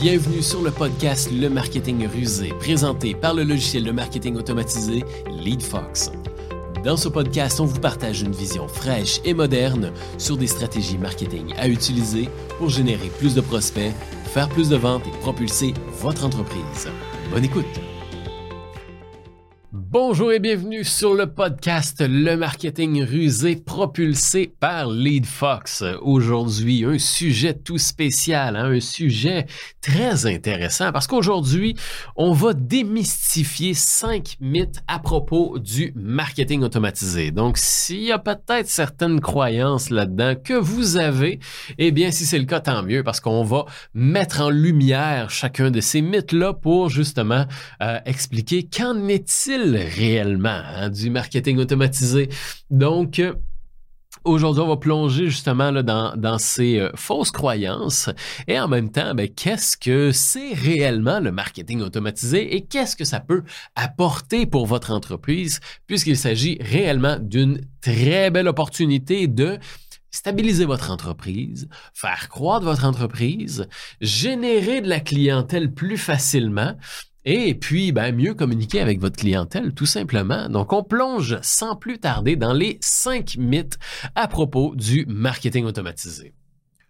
Bienvenue sur le podcast Le Marketing Rusé, présenté par le logiciel de marketing automatisé LeadFox. Dans ce podcast, on vous partage une vision fraîche et moderne sur des stratégies marketing à utiliser pour générer plus de prospects, faire plus de ventes et propulser votre entreprise. Bonne écoute! Bonjour et bienvenue sur le podcast Le marketing rusé propulsé par LeadFox. Aujourd'hui, un sujet tout spécial, hein, un sujet très intéressant parce qu'aujourd'hui, on va démystifier cinq mythes à propos du marketing automatisé. Donc, s'il y a peut-être certaines croyances là-dedans que vous avez, eh bien, si c'est le cas, tant mieux parce qu'on va mettre en lumière chacun de ces mythes-là pour justement euh, expliquer qu'en est-il réellement hein, du marketing automatisé. Donc, euh, Aujourd'hui, on va plonger justement dans, ces euh, fausses croyances et en même temps, ben, qu'est-ce que c'est réellement le marketing automatisé et qu'est-ce que ça peut apporter pour votre entreprise puisqu'il s'agit réellement d'une très belle opportunité de stabiliser votre entreprise, faire croître votre entreprise, générer de la clientèle plus facilement et puis, ben, mieux communiquer avec votre clientèle, tout simplement. Donc, on plonge sans plus tarder dans les cinq mythes à propos du marketing automatisé.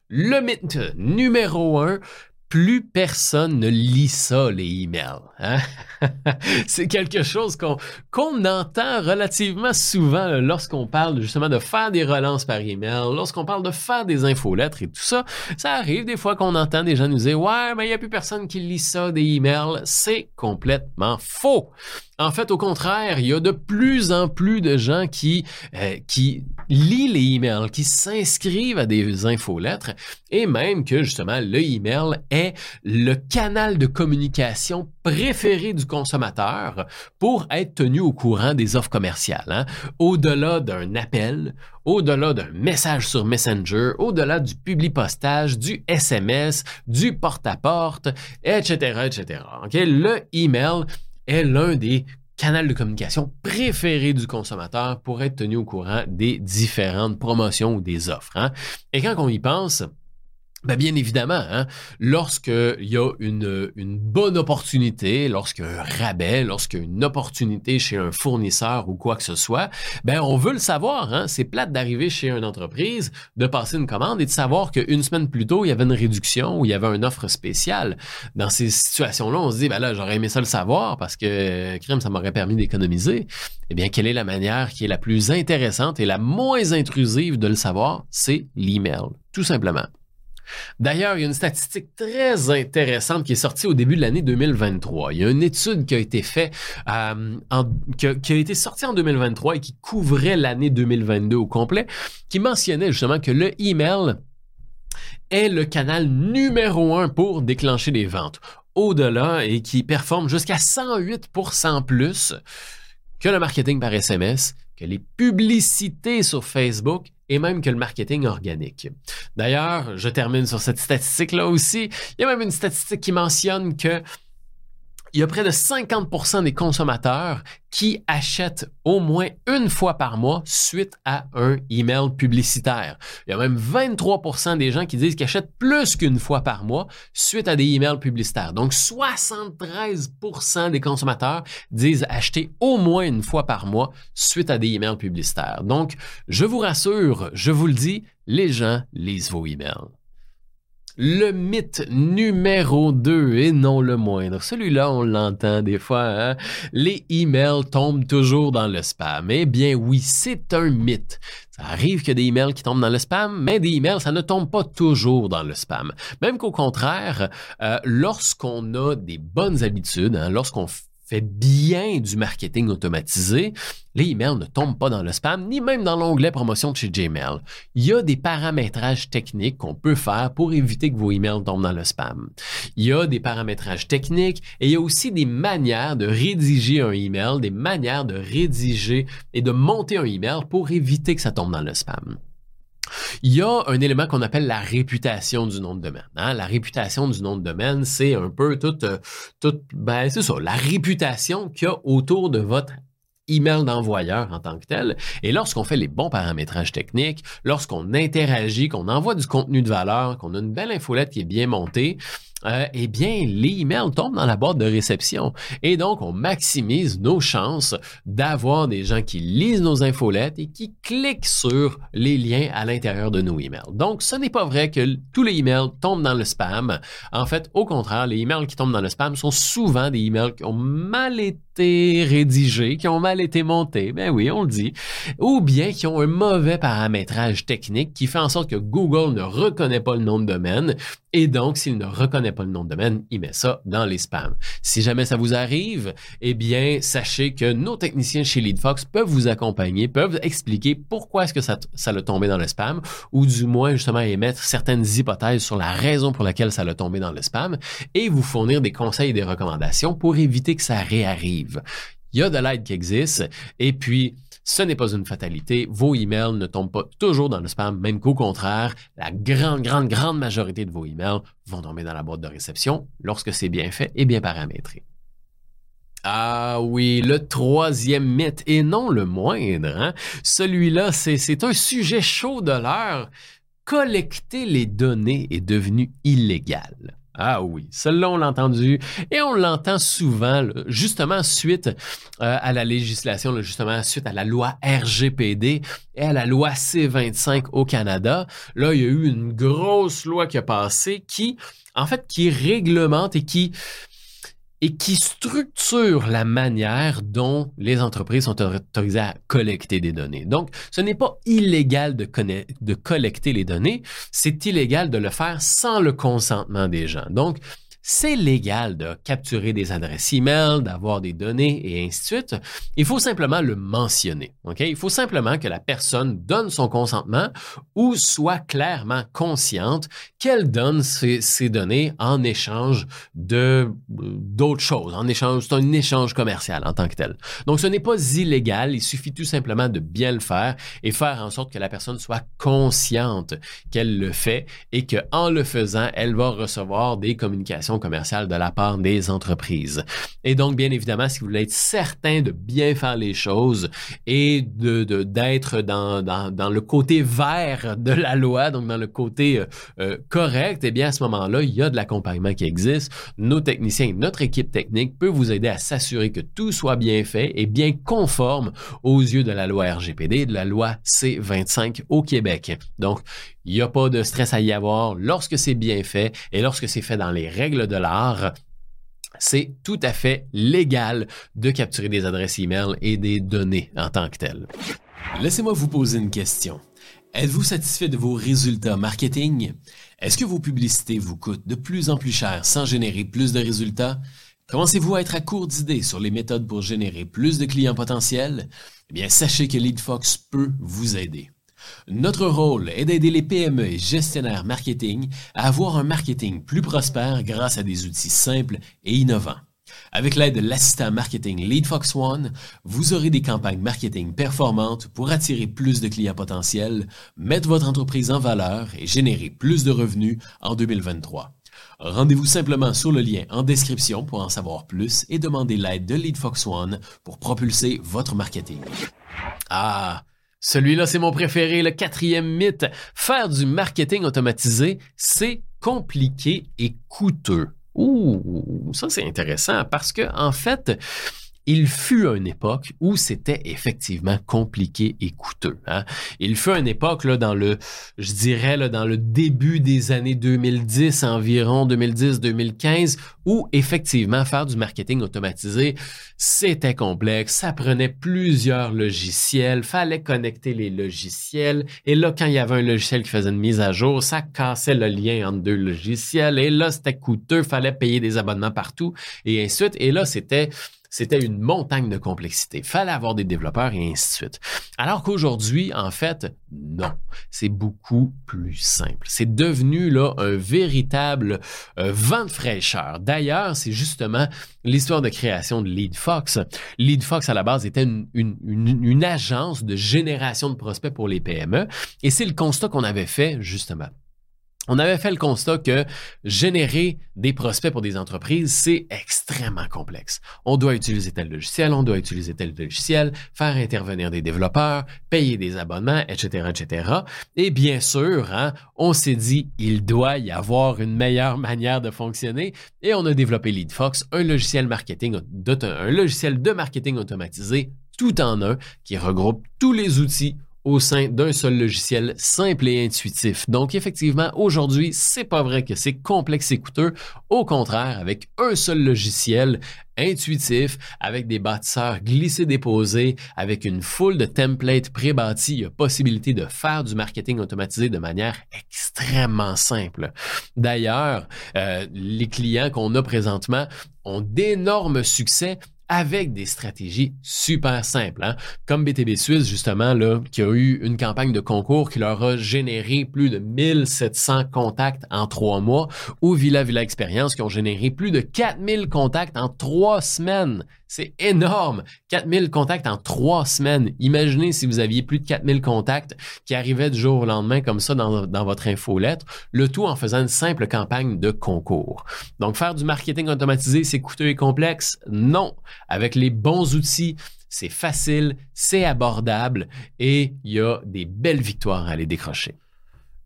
Le mythe numéro un, plus personne ne lit ça, les emails. Hein? c'est quelque chose qu'on entend relativement souvent lorsqu'on parle justement de faire des relances par email, lorsqu'on parle de faire des infolettres et tout ça. Ça arrive des fois qu'on entend des gens nous dire Ouais, mais il n'y a plus personne qui lit ça, des emails. C'est complètement faux. En fait, au contraire, il y a de plus en plus de gens qui, euh, qui lisent les emails, qui s'inscrivent à des infolettres et même que justement le email est le canal de communication préféré du consommateur pour être tenu au courant des offres commerciales. Hein. Au-delà d'un appel, au-delà d'un message sur Messenger, au-delà du public postage, du SMS, du porte-à-porte, etc., etc. Le email est l'un des canaux de communication préférés du consommateur pour être tenu au courant des différentes promotions ou des offres. Hein. Et quand on y pense, ben bien évidemment, hein, lorsqu'il y a une, une bonne opportunité, lorsqu'il y a un rabais, lorsqu'il y a une opportunité chez un fournisseur ou quoi que ce soit, ben on veut le savoir. Hein, c'est plate d'arriver chez une entreprise, de passer une commande et de savoir qu'une semaine plus tôt, il y avait une réduction ou il y avait une offre spéciale. Dans ces situations-là, on se dit, ben là, j'aurais aimé ça le savoir parce que crème, ça m'aurait permis d'économiser. Eh bien, quelle est la manière qui est la plus intéressante et la moins intrusive de le savoir? C'est l'email, tout simplement. D'ailleurs, il y a une statistique très intéressante qui est sortie au début de l'année 2023. Il y a une étude qui a été euh, sortie en 2023 et qui couvrait l'année 2022 au complet, qui mentionnait justement que le email est le canal numéro un pour déclencher des ventes. Au-delà et qui performe jusqu'à 108% plus que le marketing par SMS, que les publicités sur Facebook et même que le marketing organique. D'ailleurs, je termine sur cette statistique-là aussi. Il y a même une statistique qui mentionne que il y a près de 50% des consommateurs qui achètent au moins une fois par mois suite à un email publicitaire. Il y a même 23% des gens qui disent qu'ils achètent plus qu'une fois par mois suite à des emails publicitaires. Donc 73% des consommateurs disent acheter au moins une fois par mois suite à des emails publicitaires. Donc je vous rassure, je vous le dis, les gens lisent vos emails. Le mythe numéro 2 et non le moindre. Celui-là, on l'entend des fois. Hein? Les emails tombent toujours dans le spam. Eh bien oui, c'est un mythe. Ça arrive qu'il y a des emails qui tombent dans le spam, mais des emails, ça ne tombe pas toujours dans le spam. Même qu'au contraire, euh, lorsqu'on a des bonnes habitudes, hein, lorsqu'on fait bien du marketing automatisé, les emails ne tombent pas dans le spam, ni même dans l'onglet promotion de chez Gmail. Il y a des paramétrages techniques qu'on peut faire pour éviter que vos emails tombent dans le spam. Il y a des paramétrages techniques et il y a aussi des manières de rédiger un email, des manières de rédiger et de monter un email pour éviter que ça tombe dans le spam. Il y a un élément qu'on appelle la réputation du nom de domaine. Hein? La réputation du nom de domaine, c'est un peu toute, euh, toute ben c'est ça, la réputation qu'il y a autour de votre email d'envoyeur en tant que tel. Et lorsqu'on fait les bons paramétrages techniques, lorsqu'on interagit, qu'on envoie du contenu de valeur, qu'on a une belle infolette qui est bien montée, euh, eh bien, les emails tombent dans la boîte de réception. Et donc, on maximise nos chances d'avoir des gens qui lisent nos infolettes et qui cliquent sur les liens à l'intérieur de nos emails. Donc, ce n'est pas vrai que tous les emails tombent dans le spam. En fait, au contraire, les emails qui tombent dans le spam sont souvent des emails qui ont mal été rédigés, qui ont mal été montés. Ben oui, on le dit. Ou bien qui ont un mauvais paramétrage technique qui fait en sorte que Google ne reconnaît pas le nom de domaine et donc, s'il ne reconnaît pas le nom de domaine, il met ça dans les spams. Si jamais ça vous arrive, eh bien, sachez que nos techniciens chez LeadFox peuvent vous accompagner, peuvent expliquer pourquoi est-ce que ça, ça l'a tombé dans le spam, ou du moins, justement, émettre certaines hypothèses sur la raison pour laquelle ça l'a tombé dans le spam, et vous fournir des conseils et des recommandations pour éviter que ça réarrive. Il y a de l'aide qui existe, et puis, ce n'est pas une fatalité. Vos emails ne tombent pas toujours dans le spam, même qu'au contraire, la grande, grande, grande majorité de vos emails vont tomber dans la boîte de réception lorsque c'est bien fait et bien paramétré. Ah oui, le troisième mythe, et non le moindre, hein? celui-là, c'est un sujet chaud de l'heure. Collecter les données est devenu illégal. Ah oui, cela on l'a entendu et on l'entend souvent, justement suite euh, à la législation, justement suite à la loi RGPD et à la loi C25 au Canada. Là, il y a eu une grosse loi qui a passé qui, en fait, qui réglemente et qui et qui structure la manière dont les entreprises sont autorisées à collecter des données. Donc, ce n'est pas illégal de, collecter les données, c'est illégal de le faire sans le consentement des gens. Donc, c'est légal de capturer des adresses e-mail, d'avoir des données et ainsi de suite. Il faut simplement le mentionner. Il faut simplement que la personne donne son consentement ou soit clairement consciente qu'elle donne ces, données en échange de d'autres choses. En échange, c'est un échange commercial en tant que tel. Donc, ce n'est pas illégal. Il suffit tout simplement de bien le faire et faire en sorte que la personne soit consciente qu'elle le fait et qu'en le faisant, elle va recevoir des communications commerciale de la part des entreprises. Et donc, bien évidemment, si vous voulez être certain de bien faire les choses et d'être dans, le côté vert de la loi, donc dans le côté euh, euh, correct, eh bien, à ce moment-là, il y a de l'accompagnement qui existe. Nos techniciens, notre équipe technique peut vous aider à s'assurer que tout soit bien fait et bien conforme aux yeux de la loi RGPD de la loi C25 au Québec. Donc, il n'y a pas de stress à y avoir lorsque c'est bien fait et lorsque c'est fait dans les règles de l'art. C'est tout à fait légal de capturer des adresses e-mail et des données en tant que telles. Laissez-moi vous poser une question. Êtes-vous satisfait de vos résultats marketing? Est-ce que vos publicités vous coûtent de plus en plus cher sans générer plus de résultats? Commencez-vous à être à court d'idées sur les méthodes pour générer plus de clients potentiels? Eh bien, sachez que LeadFox peut vous aider. Notre rôle est d'aider les PME et gestionnaires marketing à avoir un marketing plus prospère grâce à des outils simples et innovants. Avec l'aide de l'assistant marketing LeadFox One, vous aurez des campagnes marketing performantes pour attirer plus de clients potentiels, mettre votre entreprise en valeur et générer plus de revenus en 2023. Rendez-vous simplement sur le lien en description pour en savoir plus et demandez l'aide de LeadFox One pour propulser votre marketing. Ah, celui-là, c'est mon préféré, le quatrième mythe. Faire du marketing automatisé, c'est compliqué et coûteux. Ouh, ça c'est intéressant parce que en fait, il fut une époque où c'était effectivement compliqué et coûteux. Hein. Il fut une époque là, dans le, je dirais là, dans le début des années 2010 environ, 2010-2015, où effectivement faire du marketing automatisé, c'était complexe, ça prenait plusieurs logiciels, fallait connecter les logiciels, et là quand il y avait un logiciel qui faisait une mise à jour, ça cassait le lien entre deux logiciels, et là c'était coûteux, fallait payer des abonnements partout, et ainsi de suite. Et là c'était c'était une montagne de complexité. Fallait avoir des développeurs et ainsi de suite. Alors qu'aujourd'hui, en fait, non. C'est beaucoup plus simple. C'est devenu là un véritable euh, vent de fraîcheur. D'ailleurs, c'est justement l'histoire de création de LeadFox. LeadFox, à la base, était une, une, une agence de génération de prospects pour les PME. Et c'est le constat qu'on avait fait, justement on avait fait le constat que générer des prospects pour des entreprises, c'est extrêmement complexe. On doit utiliser tel logiciel, on doit utiliser tel logiciel, faire intervenir des développeurs, payer des abonnements, etc., etc. Et bien sûr, hein, on s'est dit, il doit y avoir une meilleure manière de fonctionner et on a développé LeadFox, un logiciel un logiciel de marketing automatisé tout en un qui regroupe tous les outils au sein d'un seul logiciel simple et intuitif. Donc effectivement, aujourd'hui, c'est pas vrai que c'est complexe et coûteux. Au contraire, avec un seul logiciel intuitif, avec des bâtisseurs glissés-déposés, avec une foule de templates pré-bâtis, il y a possibilité de faire du marketing automatisé de manière extrêmement simple. D'ailleurs, euh, les clients qu'on a présentement ont d'énormes succès avec des stratégies super simples, hein. comme BTB Suisse justement là, qui a eu une campagne de concours qui leur a généré plus de 1700 contacts en trois mois, ou Villa Villa Expérience qui ont généré plus de 4000 contacts en trois semaines. C'est énorme. 4000 contacts en trois semaines. Imaginez si vous aviez plus de 4000 contacts qui arrivaient du jour au lendemain comme ça dans, dans votre infolettre, le tout en faisant une simple campagne de concours. Donc, faire du marketing automatisé, c'est coûteux et complexe? Non. Avec les bons outils, c'est facile, c'est abordable et il y a des belles victoires à aller décrocher.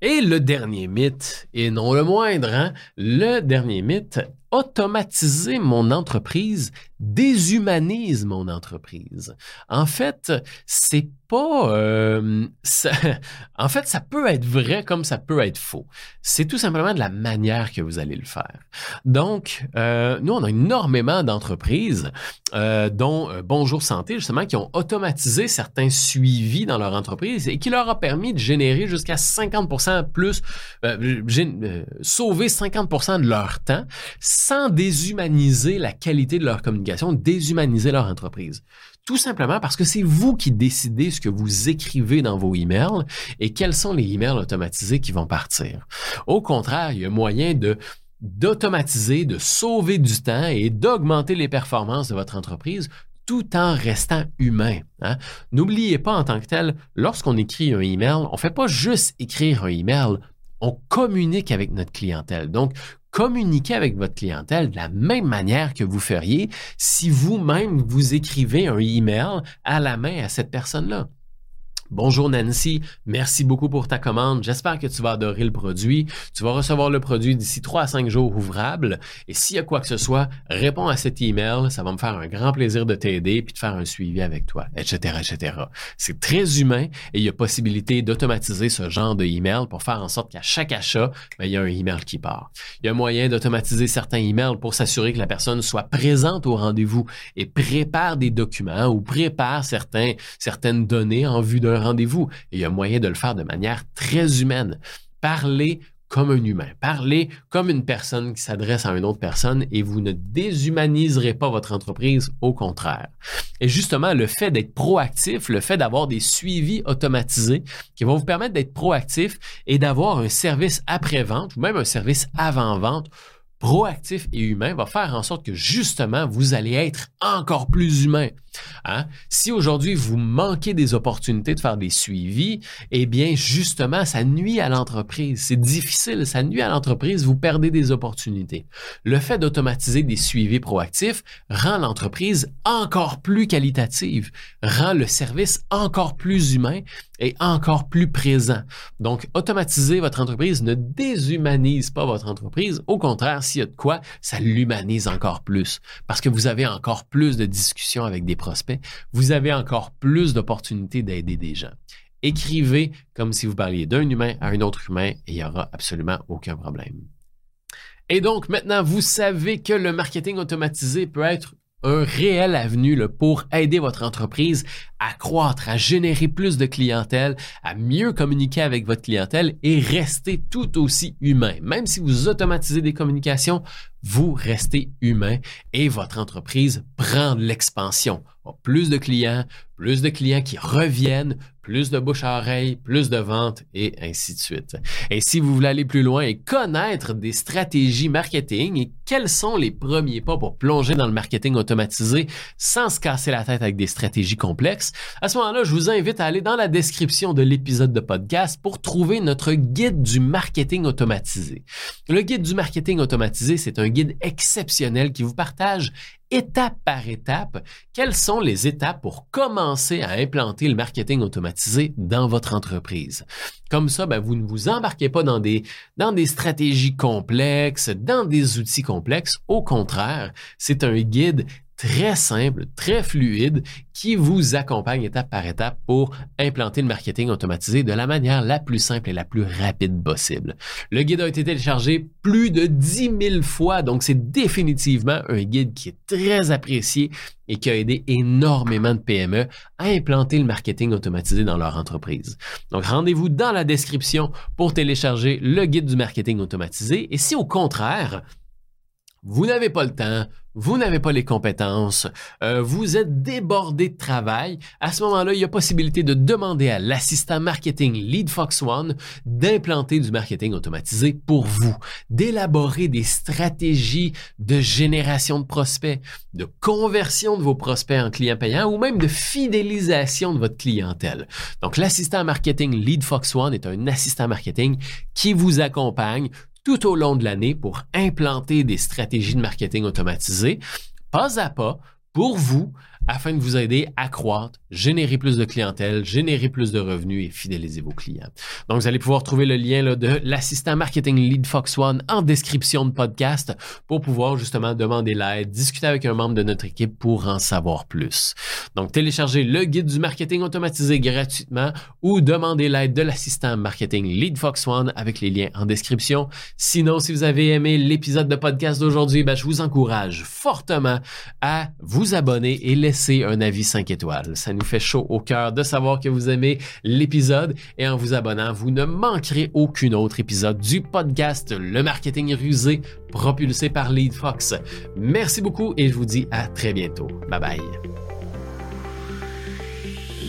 Et le dernier mythe, et non le moindre, hein, le dernier mythe, automatiser mon entreprise déshumanise mon entreprise. En fait, c'est pas... Euh, en fait, ça peut être vrai comme ça peut être faux. C'est tout simplement de la manière que vous allez le faire. Donc, euh, nous, on a énormément d'entreprises, euh, dont Bonjour Santé, justement, qui ont automatisé certains suivis dans leur entreprise et qui leur a permis de générer jusqu'à 50% plus, sauver 50% de leur temps sans déshumaniser la qualité de leur communication, déshumaniser leur entreprise. Tout simplement parce que c'est vous qui décidez ce que vous écrivez dans vos emails et quels sont les emails automatisés qui vont partir. Au contraire, il y a moyen d'automatiser, de sauver du temps et d'augmenter les performances de votre entreprise tout en restant humain. Hein. N'oubliez pas en tant que tel, lorsqu'on écrit un email, on ne fait pas juste écrire un email, on communique avec notre clientèle. Donc, communiquer avec votre clientèle de la même manière que vous feriez si vous-même vous écrivez un email à la main à cette personne-là. Bonjour Nancy, merci beaucoup pour ta commande. J'espère que tu vas adorer le produit. Tu vas recevoir le produit d'ici 3 à 5 jours ouvrables. Et s'il y a quoi que ce soit, réponds à cet email. Ça va me faire un grand plaisir de t'aider puis de faire un suivi avec toi, etc., etc. C'est très humain et il y a possibilité d'automatiser ce genre de email pour faire en sorte qu'à chaque achat, ben, il y a un email qui part. Il y a moyen d'automatiser certains emails pour s'assurer que la personne soit présente au rendez-vous et prépare des documents ou prépare certaines données en vue d'un rendez-vous. il y a moyen de le faire de manière très humaine. Parler comme un humain. Parlez comme une personne qui s'adresse à une autre personne et vous ne déshumaniserez pas votre entreprise, au contraire. Et justement, le fait d'être proactif, le fait d'avoir des suivis automatisés qui vont vous permettre d'être proactif et d'avoir un service après-vente ou même un service avant-vente proactif et humain va faire en sorte que justement, vous allez être encore plus humain. Hein? Si aujourd'hui vous manquez des opportunités de faire des suivis, eh bien justement, ça nuit à l'entreprise. C'est difficile, ça nuit à l'entreprise, vous perdez des opportunités. Le fait d'automatiser des suivis proactifs rend l'entreprise encore plus qualitative, rend le service encore plus humain et encore plus présent. Donc, automatiser votre entreprise ne déshumanise pas votre entreprise. Au contraire, s'il y a de quoi, ça l'humanise encore plus parce que vous avez encore plus de discussions avec des prospects, vous avez encore plus d'opportunités d'aider des gens. Écrivez comme si vous parliez d'un humain à un autre humain et il n'y aura absolument aucun problème. Et donc maintenant, vous savez que le marketing automatisé peut être un réel avenue pour aider votre entreprise à croître, à générer plus de clientèle, à mieux communiquer avec votre clientèle et rester tout aussi humain. Même si vous automatisez des communications, vous restez humain et votre entreprise prend de l'expansion. Plus de clients, plus de clients qui reviennent, plus de bouche à oreille, plus de ventes et ainsi de suite. Et si vous voulez aller plus loin et connaître des stratégies marketing et quels sont les premiers pas pour plonger dans le marketing automatisé sans se casser la tête avec des stratégies complexes, à ce moment-là, je vous invite à aller dans la description de l'épisode de podcast pour trouver notre guide du marketing automatisé. Le guide du marketing automatisé, c'est un guide exceptionnel qui vous partage étape par étape, quelles sont les étapes pour commencer à implanter le marketing automatisé dans votre entreprise? Comme ça, ben, vous ne vous embarquez pas dans des, dans des stratégies complexes, dans des outils complexes. Au contraire, c'est un guide très simple, très fluide, qui vous accompagne étape par étape pour implanter le marketing automatisé de la manière la plus simple et la plus rapide possible. Le guide a été téléchargé plus de 10 000 fois, donc c'est définitivement un guide qui est très apprécié et qui a aidé énormément de PME à implanter le marketing automatisé dans leur entreprise. Donc rendez-vous dans la description pour télécharger le guide du marketing automatisé et si au contraire, vous n'avez pas le temps, vous n'avez pas les compétences, euh, vous êtes débordé de travail, à ce moment-là, il y a possibilité de demander à l'assistant marketing Lead Fox One d'implanter du marketing automatisé pour vous, d'élaborer des stratégies de génération de prospects, de conversion de vos prospects en clients payants ou même de fidélisation de votre clientèle. Donc, l'assistant marketing Lead Fox One est un assistant marketing qui vous accompagne tout au long de l'année pour implanter des stratégies de marketing automatisées, pas à pas, pour vous, afin de vous aider à croître, générer plus de clientèle, générer plus de revenus et fidéliser vos clients. Donc, vous allez pouvoir trouver le lien de l'assistant marketing Lead Fox One en description de podcast pour pouvoir justement demander l'aide, discuter avec un membre de notre équipe pour en savoir plus. Donc, téléchargez le guide du marketing automatisé gratuitement ou demandez l'aide de l'assistant marketing Lead Fox One avec les liens en description. Sinon, si vous avez aimé l'épisode de podcast d'aujourd'hui, ben, je vous encourage fortement à vous abonner et laisser laisser un avis 5 étoiles. Ça nous fait chaud au cœur de savoir que vous aimez l'épisode et en vous abonnant, vous ne manquerez aucun autre épisode du podcast Le marketing rusé propulsé par Lead Fox. Merci beaucoup et je vous dis à très bientôt. Bye bye.